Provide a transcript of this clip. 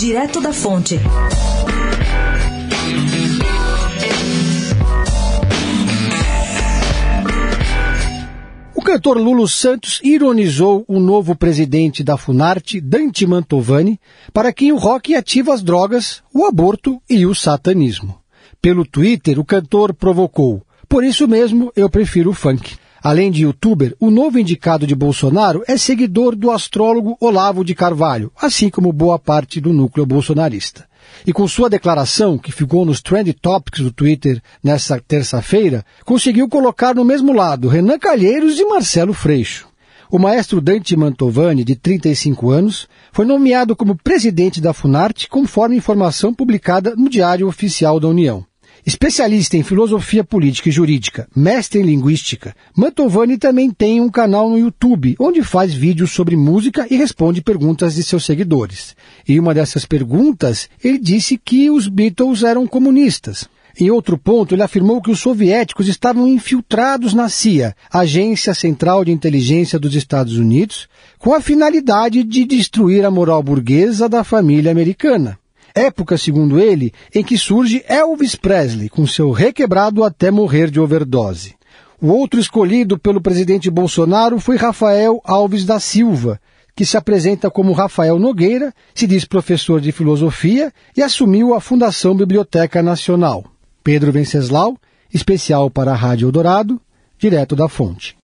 Direto da Fonte. O cantor Lulu Santos ironizou o novo presidente da Funarte, Dante Mantovani, para quem o rock ativa as drogas, o aborto e o satanismo. Pelo Twitter, o cantor provocou: Por isso mesmo eu prefiro o funk. Além de youtuber, o novo indicado de Bolsonaro é seguidor do astrólogo Olavo de Carvalho, assim como boa parte do núcleo bolsonarista. E com sua declaração, que ficou nos Trend Topics do Twitter nesta terça-feira, conseguiu colocar no mesmo lado Renan Calheiros e Marcelo Freixo. O maestro Dante Mantovani, de 35 anos, foi nomeado como presidente da Funarte, conforme informação publicada no Diário Oficial da União. Especialista em filosofia política e jurídica, mestre em linguística, Mantovani também tem um canal no YouTube, onde faz vídeos sobre música e responde perguntas de seus seguidores. E uma dessas perguntas, ele disse que os Beatles eram comunistas. Em outro ponto, ele afirmou que os soviéticos estavam infiltrados na CIA, Agência Central de Inteligência dos Estados Unidos, com a finalidade de destruir a moral burguesa da família americana. Época, segundo ele, em que surge Elvis Presley, com seu requebrado até morrer de overdose. O outro escolhido pelo presidente Bolsonaro foi Rafael Alves da Silva, que se apresenta como Rafael Nogueira, se diz professor de filosofia e assumiu a Fundação Biblioteca Nacional. Pedro Venceslau, especial para a Rádio Eldorado, direto da fonte.